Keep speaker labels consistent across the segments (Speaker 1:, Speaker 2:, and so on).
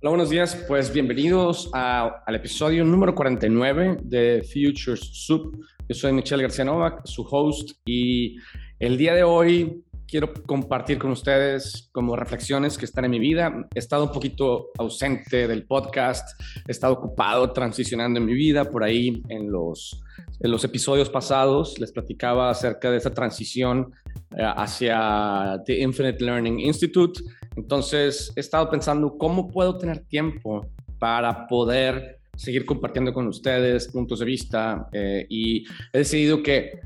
Speaker 1: Hola, buenos días. Pues bienvenidos al episodio número 49 de Futures Soup. Yo soy Michelle García Novak, su host, y el día de hoy quiero compartir con ustedes como reflexiones que están en mi vida. He estado un poquito ausente del podcast, he estado ocupado transicionando en mi vida por ahí en los, en los episodios pasados. Les platicaba acerca de esa transición eh, hacia The Infinite Learning Institute entonces, he estado pensando cómo puedo tener tiempo para poder seguir compartiendo con ustedes puntos de vista eh, y he decidido que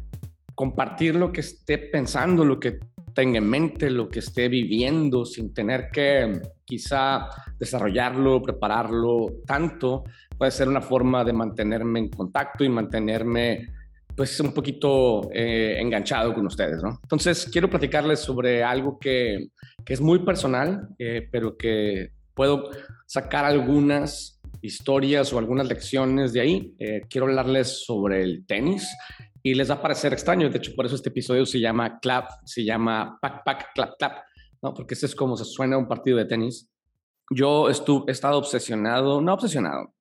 Speaker 1: compartir lo que esté pensando, lo que tenga en mente, lo que esté viviendo, sin tener que quizá desarrollarlo, prepararlo tanto, puede ser una forma de mantenerme en contacto y mantenerme pues un poquito eh, enganchado con ustedes, ¿no? Entonces, quiero platicarles sobre algo que, que es muy personal, eh, pero que puedo sacar algunas historias o algunas lecciones de ahí. Eh, quiero hablarles sobre el tenis y les va a parecer extraño. De hecho, por eso este episodio se llama Clap, se llama Pack, Pack, Clap, Clap, ¿no? Porque ese es como se suena un partido de tenis. Yo estuve, he estado obsesionado, no obsesionado,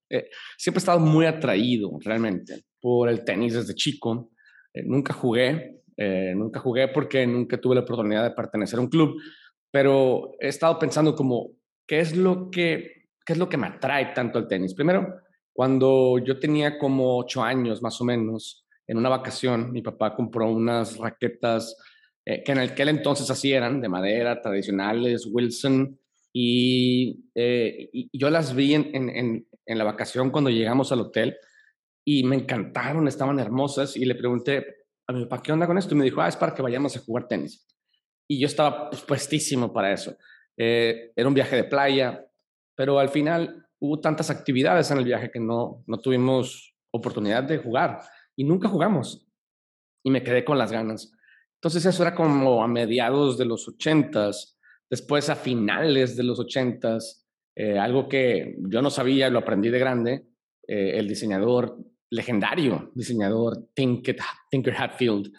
Speaker 1: siempre he estado muy atraído realmente por el tenis desde chico. Eh, nunca jugué, eh, nunca jugué porque nunca tuve la oportunidad de pertenecer a un club, pero he estado pensando como, ¿qué es lo que, qué es lo que me atrae tanto al tenis? Primero, cuando yo tenía como ocho años más o menos, en una vacación, mi papá compró unas raquetas eh, que en aquel entonces así eran, de madera, tradicionales, Wilson, y, yo las vi en, en, en la vacación cuando llegamos al hotel y me encantaron, estaban hermosas y le pregunté a mi papá, ¿qué onda con esto? Y me dijo, ah, es para que vayamos a jugar tenis. Y yo estaba pues, puestísimo para eso. Eh, era un viaje de playa, pero al final hubo tantas actividades en el viaje que no, no tuvimos oportunidad de jugar y nunca jugamos. Y me quedé con las ganas. Entonces eso era como a mediados de los ochentas, después a finales de los ochentas, eh, algo que yo no sabía, lo aprendí de grande, eh, el diseñador legendario diseñador Tinker, Hatfield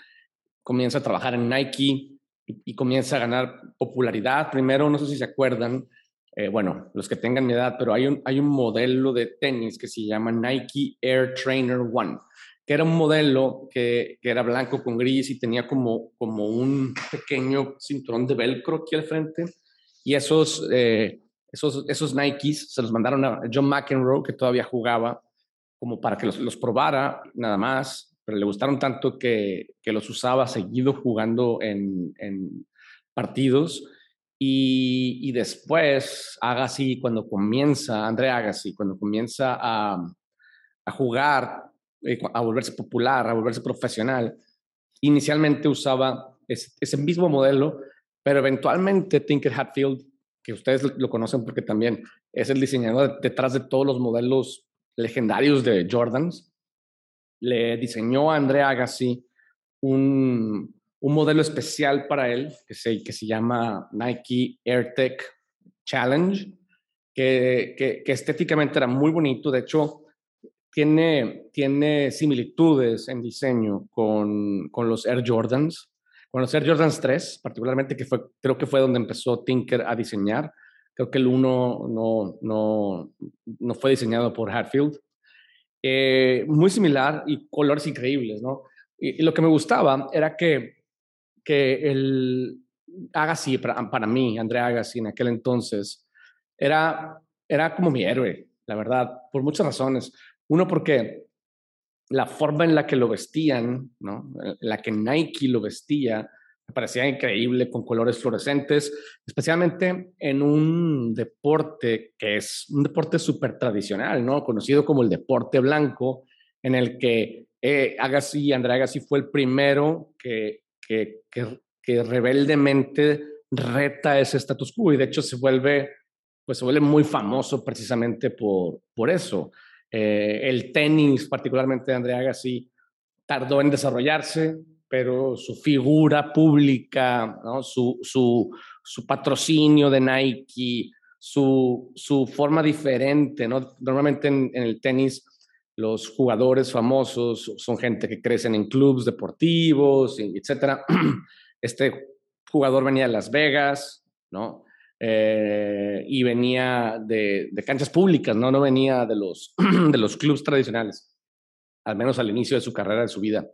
Speaker 1: comienza a trabajar en Nike y, comienza a ganar popularidad. Primero, no sé si se acuerdan, eh, bueno, los que tengan mi edad, pero hay un, hay un modelo de tenis que se llama Nike Air Trainer One, que era un modelo que, que era blanco con gris y tenía como, como un pequeño cinturón de velcro aquí al frente. Y esos, eh, esos, esos Nikes se los mandaron a John McEnroe, que todavía jugaba como para que los, probara nada más, pero le gustaron tanto que, que los usaba seguido jugando en, en partidos. Y, y, después, Agassi, cuando comienza, André Agassi, cuando comienza a, a jugar, eh, a volverse popular, a volverse profesional, inicialmente usaba ese, ese mismo modelo, pero eventualmente Tinker Hatfield, que ustedes lo conocen porque también es el diseñador detrás de todos los modelos legendarios de Jordans, le diseñó a Andrea Agassi un, un modelo especial para él que se, que se llama Nike AirTech Challenge, que, que, estéticamente era muy bonito. De hecho, tiene, tiene similitudes en diseño con, con los Air Jordans, con los Air Jordans 3, particularmente, que fue, creo que fue donde empezó Tinker a diseñar. Creo que el 1 no, no, no fue diseñado por Hatfield. Eh, muy similar y colores increíbles, ¿no? Y, lo que me gustaba era que, que el Agassi, para, para mí, André Agassi en aquel entonces, era, era como mi héroe, la verdad, por muchas razones. Uno, porque la forma en la que lo vestían, ¿no? La que Nike lo vestía, me parecía increíble con colores fluorescentes, especialmente en un deporte que es un deporte súper tradicional, ¿no? Conocido como el deporte blanco, en el que eh, Agassi, André Agassi fue el primero que, que, que, rebeldemente reta ese status quo y de hecho se vuelve, pues se vuelve muy famoso precisamente por, por eso. Eh, el tenis, particularmente de André Agassi, tardó en desarrollarse, pero su figura pública, su, su, su, patrocinio de Nike, su, su forma diferente. ¿no? Normalmente en, el tenis los jugadores famosos son gente que crecen en clubes deportivos, etc. Este jugador venía de Las Vegas, ¿no? eh, y venía de, de, canchas públicas, ¿no? no venía de los, de los clubes tradicionales, al menos al inicio de su carrera, de su vida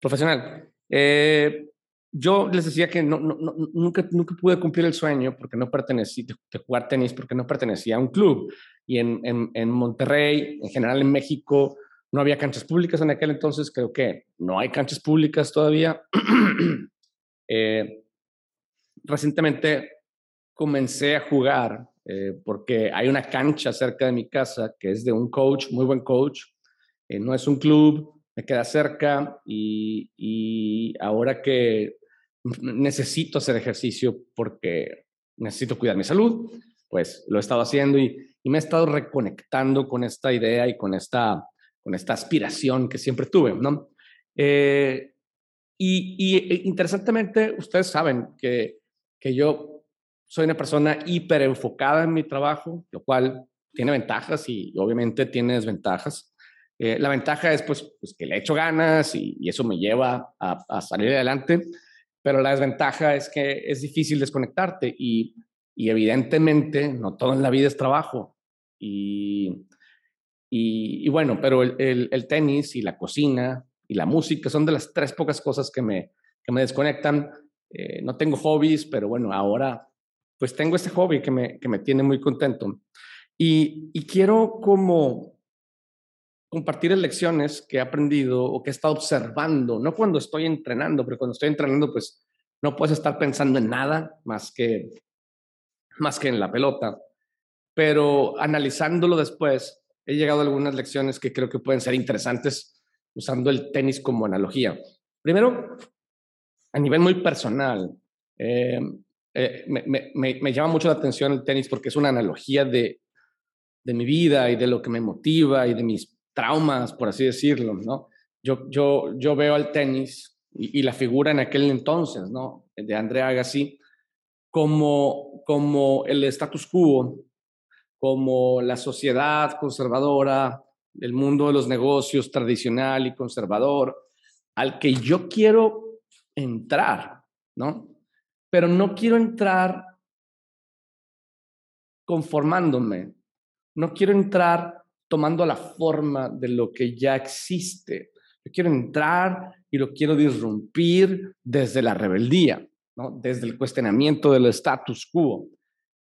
Speaker 1: profesional. Eh, yo les decía que no, no, nunca, nunca pude cumplir el sueño porque no pertenecía, de, jugar tenis porque no pertenecía a un club. Y en, en, en, Monterrey, en general en México, no había canchas públicas en aquel entonces. Creo que no hay canchas públicas todavía. eh, recientemente comencé a jugar eh, porque hay una cancha cerca de mi casa que es de un coach, muy buen coach. Eh, no es un club, me queda cerca y, y, ahora que necesito hacer ejercicio porque necesito cuidar mi salud, pues lo he estado haciendo y, y me he estado reconectando con esta idea y con esta, con esta aspiración que siempre tuve, ¿no? Eh, y, y, e, interesantemente, ustedes saben que, que yo soy una persona hiper enfocada en mi trabajo, lo cual tiene ventajas y obviamente tiene desventajas. Eh, la ventaja es pues, pues, que le echo ganas y, eso me lleva a, salir adelante, pero la desventaja es que es difícil desconectarte y, evidentemente no todo en la vida es trabajo. Y, y, bueno, pero el, el, tenis y la cocina y la música son de las tres pocas cosas que me, que me desconectan. Eh, no tengo hobbies, pero bueno, ahora pues tengo este hobby que me, que me tiene muy contento. Y, y quiero como compartir lecciones que he aprendido o que he estado observando, no cuando estoy entrenando, pero cuando estoy entrenando, pues no puedes estar pensando en nada más que, más que en la pelota. Pero analizándolo después, he llegado a algunas lecciones que creo que pueden ser interesantes usando el tenis como analogía. Primero, a nivel muy personal, eh, eh, me, llama mucho la atención el tenis porque es una analogía de, de mi vida y de lo que me motiva y de mis traumas, por así decirlo, ¿no? Yo, yo, yo veo al tenis y, la figura en aquel entonces, ¿no? De André Agassi, como, como el status quo, como la sociedad conservadora, el mundo de los negocios tradicional y conservador, al que yo quiero entrar, ¿no? pero no quiero entrar conformándome, no quiero entrar tomando la forma de lo que ya existe. Yo quiero entrar y lo quiero disrumpir desde la rebeldía, ¿no? desde el cuestionamiento del status quo.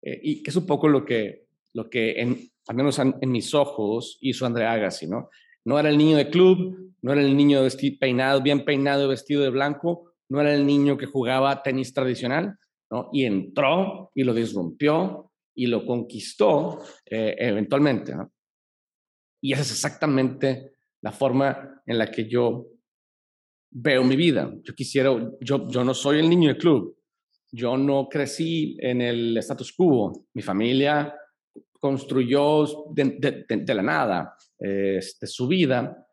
Speaker 1: Eh, y que es un poco lo que, lo que en, al menos en, mis ojos hizo André Agassi. ¿no? no era el niño de club, no era el niño vestido, peinado, bien peinado, vestido de blanco, no era el niño que jugaba tenis tradicional, ¿no? Y entró y lo disrumpió y lo conquistó eh, eventualmente, ¿no? Y esa es exactamente la forma en la que yo veo mi vida. Yo quisiera, yo, yo no soy el niño del club, yo no crecí en el status quo, mi familia construyó de, la nada este, su vida,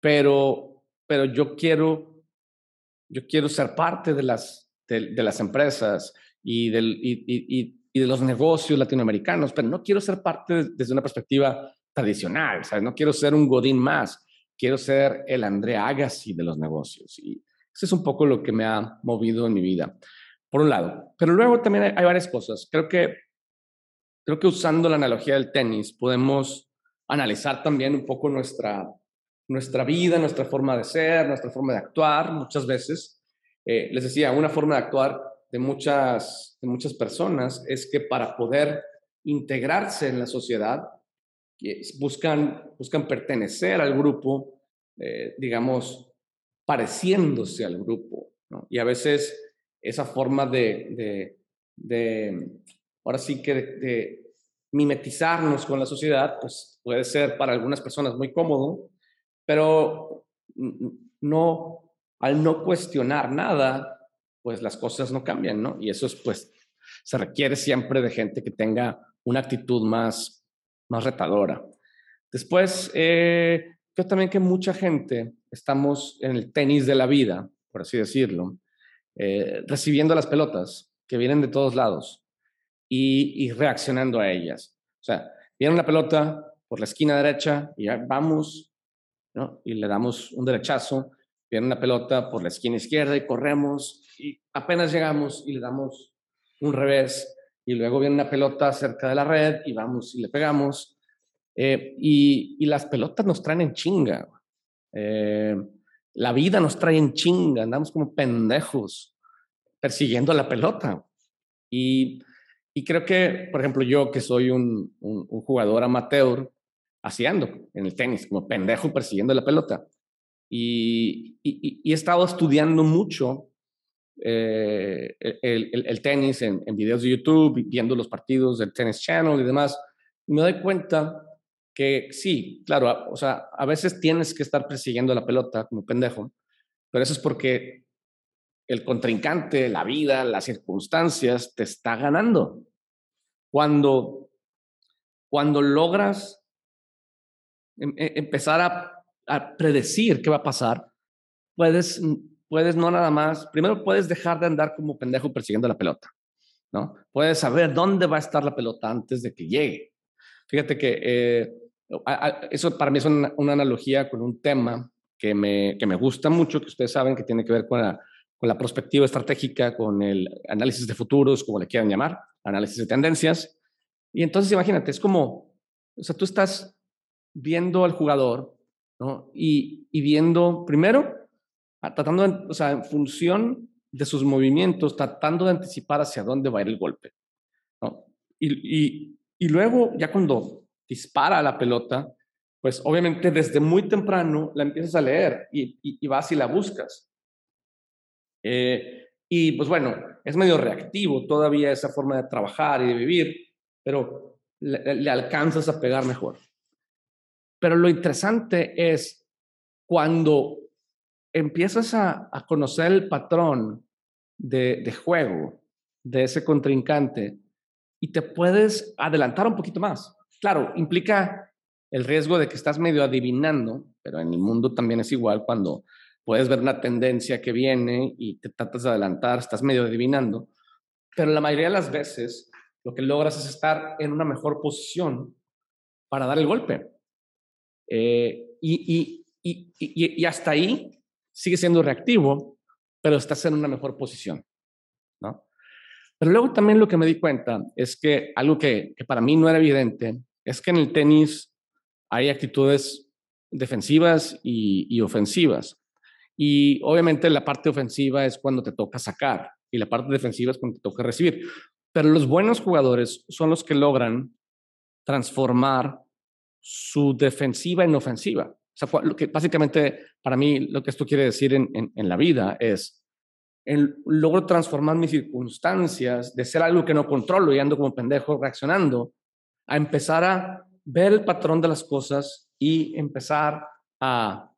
Speaker 1: pero, pero yo quiero yo quiero ser parte de las, de, las empresas y, del, y, de los negocios latinoamericanos, pero no quiero ser parte desde una perspectiva tradicional, ¿sabes? No quiero ser un Godín más, quiero ser el André Agassi de los negocios. Y eso es un poco lo que me ha movido en mi vida, por un lado. Pero luego también hay, hay varias cosas. Creo que, creo que usando la analogía del tenis podemos analizar también un poco nuestra nuestra vida, nuestra forma de ser, nuestra forma de actuar muchas veces. Eh, les decía, una forma de actuar de muchas, de muchas personas es que para poder integrarse en la sociedad, buscan, buscan pertenecer al grupo, eh, digamos, pareciéndose al grupo. Y a veces esa forma de, de, ahora sí que de, mimetizarnos con la sociedad, pues puede ser para algunas personas muy cómodo, pero no, al no cuestionar nada, pues las cosas no cambian, ¿no? Y eso es, pues, se requiere siempre de gente que tenga una actitud más, más retadora. Después, eh, creo también que mucha gente estamos en el tenis de la vida, por así decirlo, eh, recibiendo las pelotas que vienen de todos lados y, reaccionando a ellas. O sea, viene una pelota por la esquina derecha y ya vamos y le damos un derechazo, viene una pelota por la esquina izquierda y corremos y apenas llegamos y le damos un revés y luego viene una pelota cerca de la red y vamos y le pegamos. Eh, y, las pelotas nos traen en chinga. Eh, la vida nos trae en chinga, andamos como pendejos persiguiendo la pelota. Y, creo que, por ejemplo, yo que soy un, jugador amateur, así ando en el tenis, como pendejo persiguiendo la pelota. Y, he estado estudiando mucho eh, el, tenis en, videos de YouTube, viendo los partidos del Tennis Channel y demás. Me doy cuenta que sí, claro, o sea, a veces tienes que estar persiguiendo la pelota como pendejo, pero eso es porque el contrincante, la vida, las circunstancias te está ganando. Cuando, cuando logras em, e, empezar a, predecir qué va a pasar, puedes, puedes no nada más, primero puedes dejar de andar como pendejo persiguiendo la pelota, ¿no? Puedes saber dónde va a estar la pelota antes de que llegue. Fíjate que eh, eso para mí es una, analogía con un tema que me, que me, gusta mucho, que ustedes saben que tiene que ver con la, con la perspectiva estratégica, con el análisis de futuros, como le quieran llamar, análisis de tendencias. Y entonces imagínate, es como, o sea, tú estás viendo al jugador, ¿no? Y, y viendo, primero, tratando, o sea, en función de sus movimientos, tratando de anticipar hacia dónde va a ir el golpe. Y, y, y luego, ya cuando dispara la pelota, pues obviamente desde muy temprano la empiezas a leer y, vas y la buscas. Eh, y pues bueno, es medio reactivo todavía esa forma de trabajar y de vivir, pero le, alcanzas a pegar mejor. Pero lo interesante es cuando empiezas a, conocer el patrón de, de, juego de ese contrincante y te puedes adelantar un poquito más. Claro, implica el riesgo de que estás medio adivinando, pero en el mundo también es igual cuando puedes ver una tendencia que viene y te tratas de adelantar, estás medio adivinando, pero la mayoría de las veces lo que logras es estar en una mejor posición para dar el golpe. Eh, y, y, hasta ahí sigue siendo reactivo, pero estás en una mejor posición. ¿no? Pero luego también lo que me di cuenta es que algo que, que para mí no era evidente es que en el tenis hay actitudes defensivas y, ofensivas. Y obviamente la parte ofensiva es cuando te toca sacar y la parte defensiva es cuando te toca recibir. Pero los buenos jugadores son los que logran transformar su defensiva en ofensiva. O sea, lo que básicamente para mí lo que esto quiere decir en, en la vida es, el, logro transformar mis circunstancias de ser algo que no controlo y ando como pendejo reaccionando a empezar a ver el patrón de las cosas y empezar a,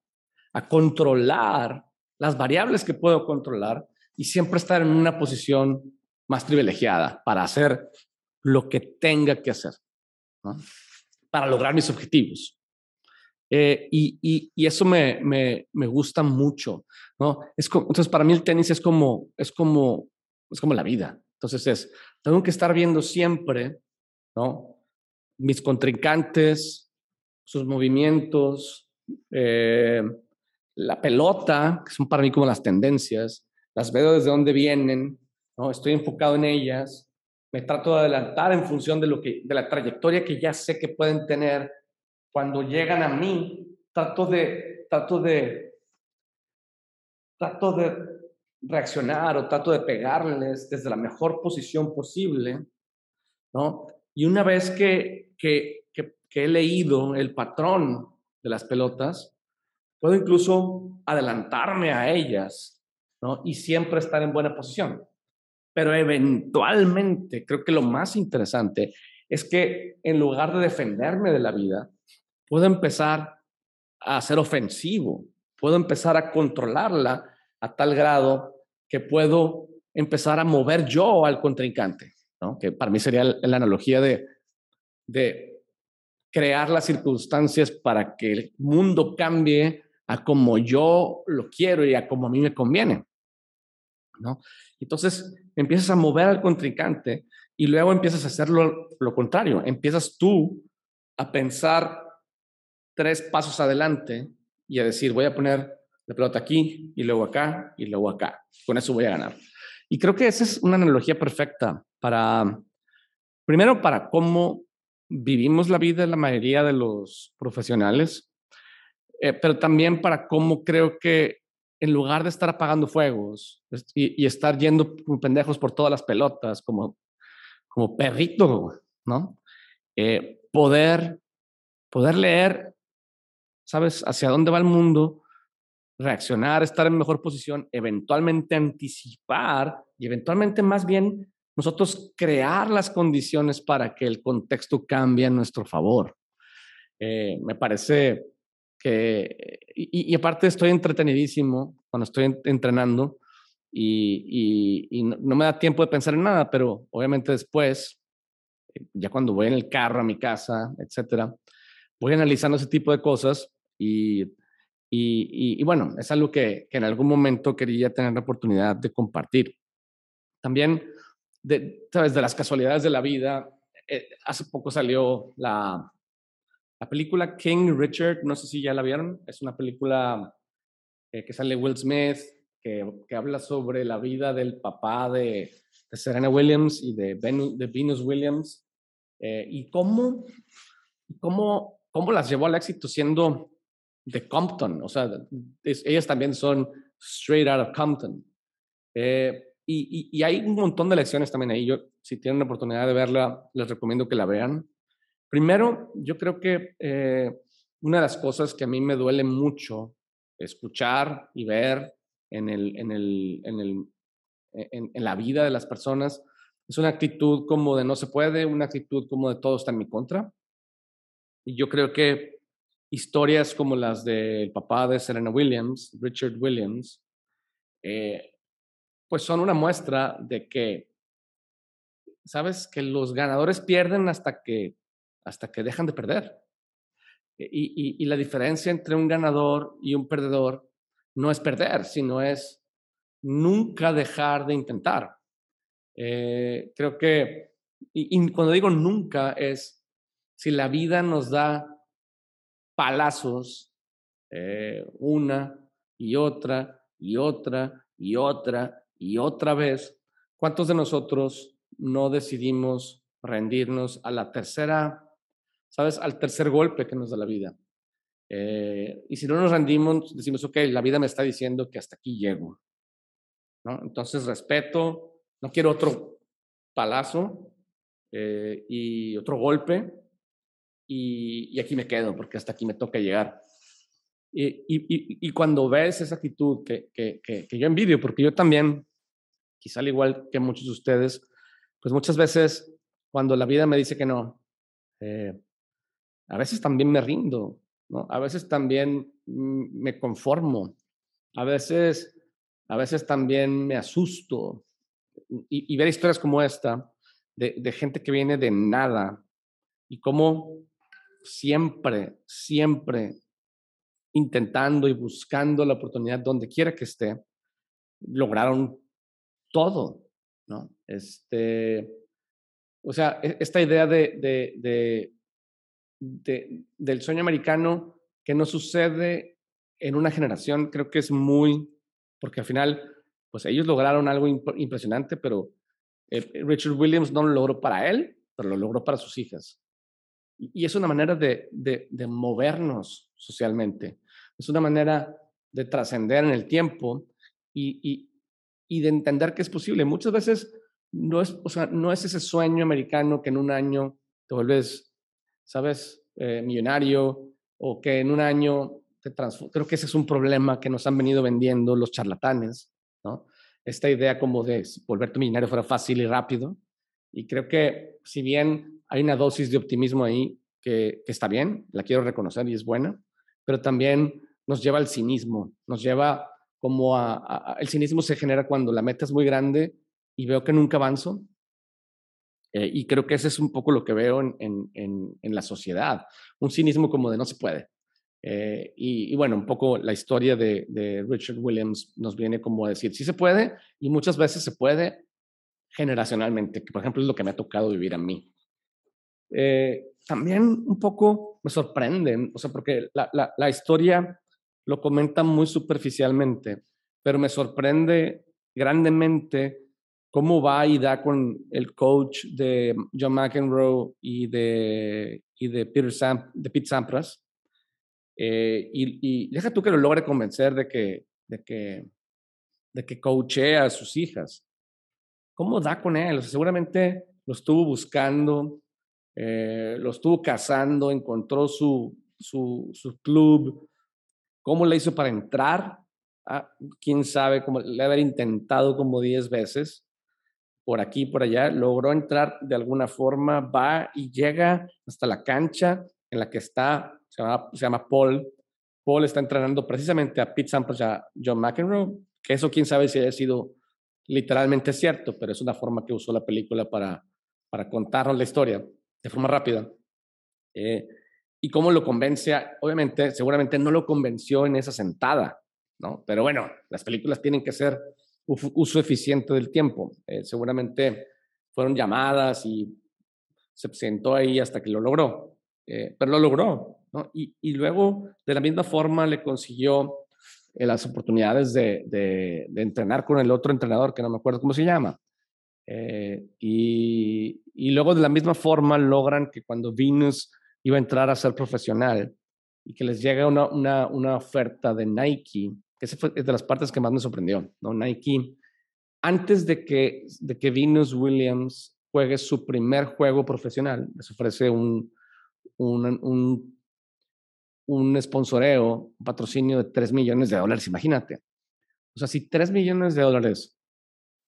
Speaker 1: controlar las variables que puedo controlar y siempre estar en una posición más privilegiada para hacer lo que tenga que hacer, para lograr mis objetivos. Eh, y, eso me, me, gusta mucho, ¿no? Es entonces, para mí el tenis es como, es como, es como la vida. Entonces es, tengo que estar viendo siempre, ¿no? mis contrincantes, sus movimientos, eh, la pelota, que son para mí como las tendencias, las veo desde dónde vienen, ¿no? estoy enfocado en ellas, me trato de adelantar en función de, lo que, de la trayectoria que ya sé que pueden tener. Cuando llegan a mí, trato de, trato de, trato de reaccionar o trato de pegarles desde la mejor posición posible, ¿no? Y una vez que, que, he leído el patrón de las pelotas, puedo incluso adelantarme a ellas ¿no? y siempre estar en buena posición. Pero eventualmente, creo que lo más interesante es que en lugar de defenderme de la vida, puedo empezar a ser ofensivo, puedo empezar a controlarla a tal grado que puedo empezar a mover yo al contrincante que para mí sería la analogía de, de crear las circunstancias para que el mundo cambie a como yo lo quiero y a como a mí me conviene. ¿no? Entonces empiezas a mover al contrincante y luego empiezas a hacer lo, lo contrario. Empiezas tú a pensar tres pasos adelante y a decir, voy a poner la pelota aquí y luego acá y luego acá. Con eso voy a ganar. Y creo que esa es una analogía perfecta para, Primero, para cómo vivimos la vida de la mayoría de los profesionales, eh, pero también para cómo creo que en lugar de estar apagando fuegos y, estar yendo pendejos por todas las pelotas, como, como perrito, ¿no? Eh, poder, poder leer, ¿sabes?, hacia dónde va el mundo, reaccionar, estar en mejor posición, eventualmente anticipar y eventualmente más bien nosotros crear las condiciones para que el contexto cambie a nuestro favor. Eh, me parece que, y, aparte estoy entretenidísimo cuando estoy entrenando y, y, no, me da tiempo de pensar en nada, pero obviamente después, eh, ya cuando voy en el carro a mi casa, etcétera, voy analizando ese tipo de cosas y, y bueno, es algo que, que en algún momento quería tener la oportunidad de compartir. También de, ¿sabes? de las casualidades de la vida. Eh, hace poco salió la, la película King Richard, no sé si ya la vieron, es una película eh, que sale Will Smith, que, que, habla sobre la vida del papá de, de Serena Williams y de, de Venus Williams, eh, y cómo, cómo, cómo las llevó al éxito siendo de Compton, o sea, ellas también son straight out of Compton. Eh, y, hay un montón de lecciones también ahí. Yo, si tienen la oportunidad de verla, les recomiendo que la vean. Primero, yo creo que eh, una de las cosas que a mí me duele mucho escuchar y ver en, el, en, el, en, el, en, en la vida de las personas es una actitud como de no se puede, una actitud como de todo está en mi contra. Y yo creo que historias como las del papá de Serena Williams, Richard Williams, eh, pues son una muestra de que, sabes, que los ganadores pierden hasta que, hasta que dejan de perder. E, y, la diferencia entre un ganador y un perdedor no es perder, sino es nunca dejar de intentar. Eh, creo que, y, cuando digo nunca, es si la vida nos da palazos, eh, una y otra y otra y otra y otra vez, ¿cuántos de nosotros no decidimos rendirnos a la tercera, sabes, al tercer golpe que nos da la vida? Eh, y si no nos rendimos, decimos, ok, la vida me está diciendo que hasta aquí llego. ¿no? Entonces respeto, no quiero otro palazo eh, y otro golpe, y, aquí me quedo porque hasta aquí me toca llegar. Y, y, y cuando ves esa actitud que, que, que, yo envidio, porque yo también, quizá al igual que muchos de ustedes, pues muchas veces cuando la vida me dice que no, eh, a veces también me rindo, ¿no? A veces también me conformo, a veces, a veces también me asusto. Y, y ver historias como esta, de, de, gente que viene de nada y cómo siempre, siempre intentando y buscando la oportunidad donde quiera que esté, lograron todo, ¿no? Este, o sea, e, esta idea de, de, de, del sueño americano que no sucede en una generación, creo que es muy, porque al final, pues ellos lograron algo impresionante, pero eh, Richard Williams no lo logró para él, pero lo logró para sus hijas. Y es una manera de, de, movernos socialmente, es una manera de trascender en el tiempo y, y, y, de entender que es posible. Muchas veces no es, o sea, no es ese sueño americano que en un año te vuelves, ¿sabes?, eh, millonario o que en un año te transformas. Creo que ese es un problema que nos han venido vendiendo los charlatanes, ¿no? Esta idea como de volverte millonario fuera fácil y rápido. Y creo que si bien hay una dosis de optimismo ahí que, está bien, la quiero reconocer y es buena, pero también nos lleva al cinismo, nos lleva como a, el cinismo se genera cuando la meta es muy grande y veo que nunca avanzo. Eh, y creo que ese es un poco lo que veo en, la sociedad, un cinismo como de no se puede. Eh, y, bueno, un poco la historia de, Richard Williams nos viene como a decir, sí se puede y muchas veces se puede generacionalmente, por ejemplo es lo que me ha tocado vivir a mí. Eh, también un poco me sorprenden, o sea, porque la, la, la historia lo comenta muy superficialmente, pero me sorprende grandemente cómo va y da con el coach de John McEnroe y de, y de, Peter Sam, de Pete Sampras. Eh, y, deja tú que lo logre convencer de que, de que, de que coachee a sus hijas. ¿Cómo da con él? seguramente lo estuvo buscando, eh, lo estuvo cazando, encontró su, su, su club. ¿Cómo le hizo para entrar? Ah, quién sabe, cómo le haber intentado como 10 veces por aquí por allá, logró entrar de alguna forma, va y llega hasta la cancha en la que está, se llama, Paul. Paul está entrenando precisamente a Pete Sampras y a John McEnroe, que eso quién sabe si haya sido literalmente cierto, pero es una forma que usó la película para, para contarnos la historia de forma rápida. Eh, y cómo lo convence, obviamente, seguramente no lo convenció en esa sentada, ¿no? Pero bueno, las películas tienen que ser uso eficiente del tiempo. Eh, seguramente fueron llamadas y se sentó ahí hasta que lo logró, eh, pero lo logró, ¿no? Y, luego, de la misma forma, le consiguió eh, las oportunidades de, de, de, entrenar con el otro entrenador, que no me acuerdo cómo se llama. Y, y, luego, de la misma forma, logran que cuando Venus iba a entrar a ser profesional y que les llega una, oferta de Nike, esa fue de las partes que más me sorprendió, ¿no? Nike, antes de que, de que Venus Williams juegue su primer juego profesional, les ofrece un, un, un, un sponsoreo, un patrocinio de 3 millones de dólares, imagínate. O sea, si 3 millones de dólares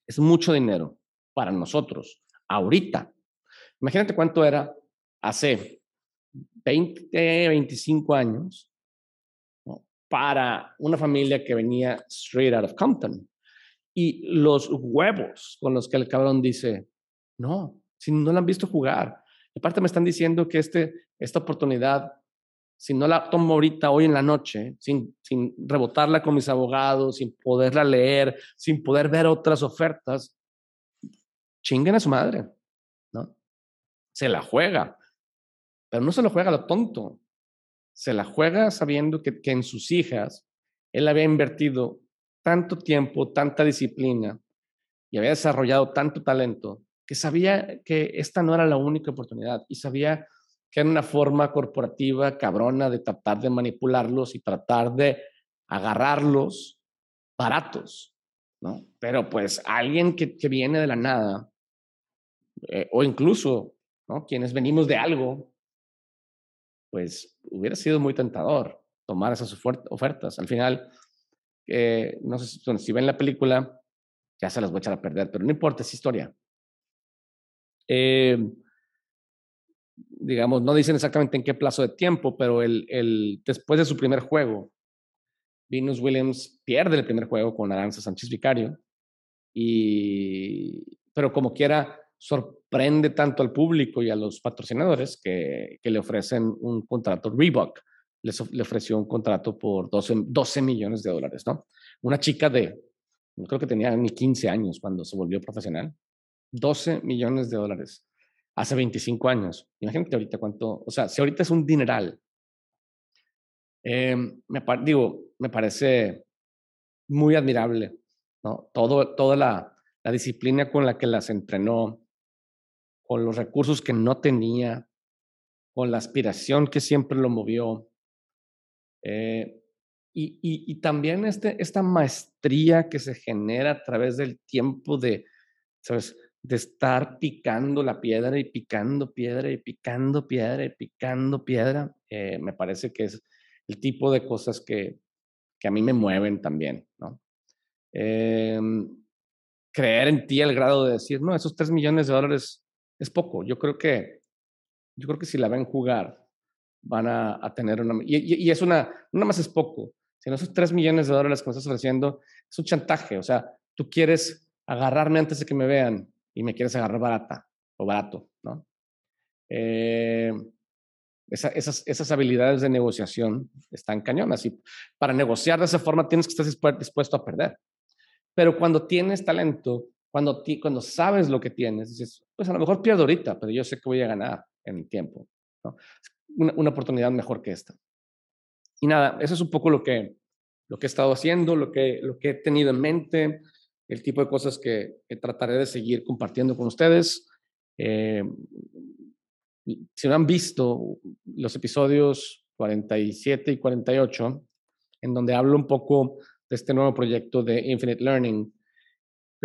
Speaker 1: es mucho dinero para nosotros, ahorita, imagínate cuánto era hace 20, 25 años, para una familia que venía straight out of Compton. Y los huevos con los que el cabrón dice, no, si no lo han visto jugar. Aparte me están diciendo que este, esta oportunidad, si no la tomo ahorita, hoy en la noche, sin, sin rebotarla con mis abogados, sin poderla leer, sin poder ver otras ofertas, chinguen a su madre, ¿no? Se la juega, pero no se lo juega a lo tonto, se la juega sabiendo que, en sus hijas él había invertido tanto tiempo, tanta disciplina y había desarrollado tanto talento que sabía que esta no era la única oportunidad y sabía que era una forma corporativa cabrona de tratar de manipularlos y tratar de agarrarlos baratos, ¿no? Pero pues alguien que, viene de la nada, eh, o incluso, ¿no? Quienes venimos de algo, pues hubiera sido muy tentador tomar esas ofertas. Al final, eh, no sé si, ven la película, ya se las voy a echar a perder, pero no importa, es historia. Eh, digamos, no dicen exactamente en qué plazo de tiempo, pero el, después de su primer juego, Venus Williams pierde el primer juego con Aranza Sánchez Vicario, y, pero como quiera, sorprende tanto al público y a los patrocinadores que, que le ofrecen un contrato. Reebok les, le ofreció un contrato por 12, 12 millones de dólares, ¿no? Una chica de, no creo que tenía ni 15 años cuando se volvió profesional. 12 millones de dólares hace 25 años. Imagínate ahorita cuánto, o sea, si ahorita es un dineral, eh, me, digo, me parece muy admirable, ¿no? Todo, toda la, la disciplina con la que las entrenó, con los recursos que no tenía, con la aspiración que siempre lo movió. Eh, y, y, también este, esta maestría que se genera a través del tiempo de, ¿sabes? de estar picando la piedra y picando piedra y picando piedra y picando piedra, eh, me parece que es el tipo de cosas que, que a mí me mueven también, ¿no? Em, creer en ti al grado de decir, no, esos tres millones de dólares es poco. Yo creo que, yo creo que si la ven jugar, van a, tener una... Y, es una, no más es poco, sino esos 3 millones de dólares que me estás ofreciendo, es un chantaje. O sea, tú quieres agarrarme antes de que me vean y me quieres agarrar barata o barato, ¿no? Eh, esas, esas habilidades de negociación están cañonas y para negociar de esa forma tienes que estar dispuesto a perder. Pero cuando tienes talento, cuando, cuando sabes lo que tienes, dices, pues a lo mejor pierdo ahorita, pero yo sé que voy a ganar en el tiempo. ¿no? Una, una, oportunidad mejor que esta. Y nada, eso es un poco lo que, lo que he estado haciendo, lo que, lo que he tenido en mente. el tipo de cosas que, trataré de seguir compartiendo con ustedes. Eh, si no han visto los episodios 47 y 48, en donde hablo un poco de este nuevo proyecto de Infinite Learning,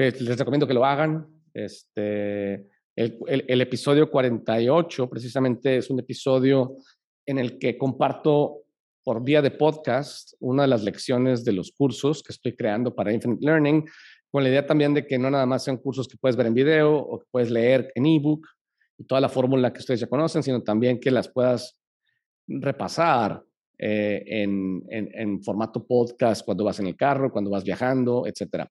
Speaker 1: pues, les recomiendo que lo hagan. Este, el, episodio 48 precisamente es un episodio en el que comparto por vía de podcast una de las lecciones de los cursos que estoy creando para Infinite Learning, con la idea también de que no nada más sean cursos que puedes ver en video o que puedes leer en ebook y toda la fórmula que ustedes ya conocen, sino también que las puedas repasar eh, en, en, formato podcast cuando vas en el carro, cuando vas viajando, etc.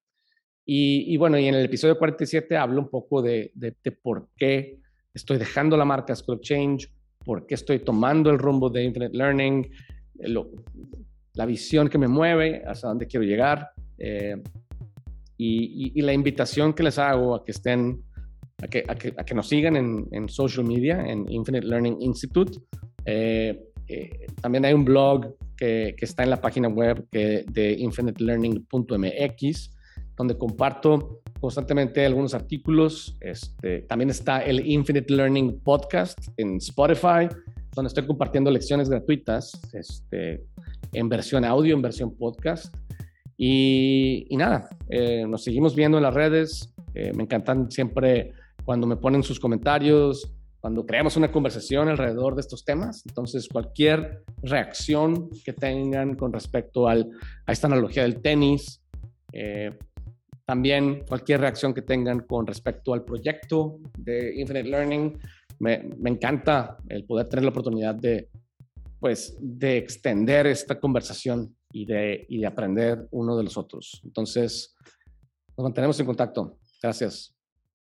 Speaker 1: Y, y bueno, y en el episodio 47 hablo un poco de, de, por qué estoy dejando la marca School Change, por qué estoy tomando el rumbo de Infinite Learning, la visión que me mueve, hasta dónde quiero llegar. Eh, y, la invitación que les hago a que estén, a que, a que, nos sigan en, en, social media, en Infinite Learning Institute. Eh, eh, también hay un blog que, que, está en la página web que, de infinitelearning.mx, donde comparto constantemente algunos artículos. Este, también está el Infinite Learning Podcast en Spotify, donde estoy compartiendo lecciones gratuitas este, en versión audio, en versión podcast. Y, nada, eh, nos seguimos viendo en las redes. Eh, me encantan siempre cuando me ponen sus comentarios, cuando creamos una conversación alrededor de estos temas. Entonces, cualquier reacción que tengan con respecto al, a esta analogía del tenis, eh, también cualquier reacción que tengan con respecto al proyecto de Infinite Learning, me, encanta el poder tener la oportunidad de, pues, de extender esta conversación y de, y de aprender uno de los otros. Entonces, nos mantenemos en contacto. Gracias.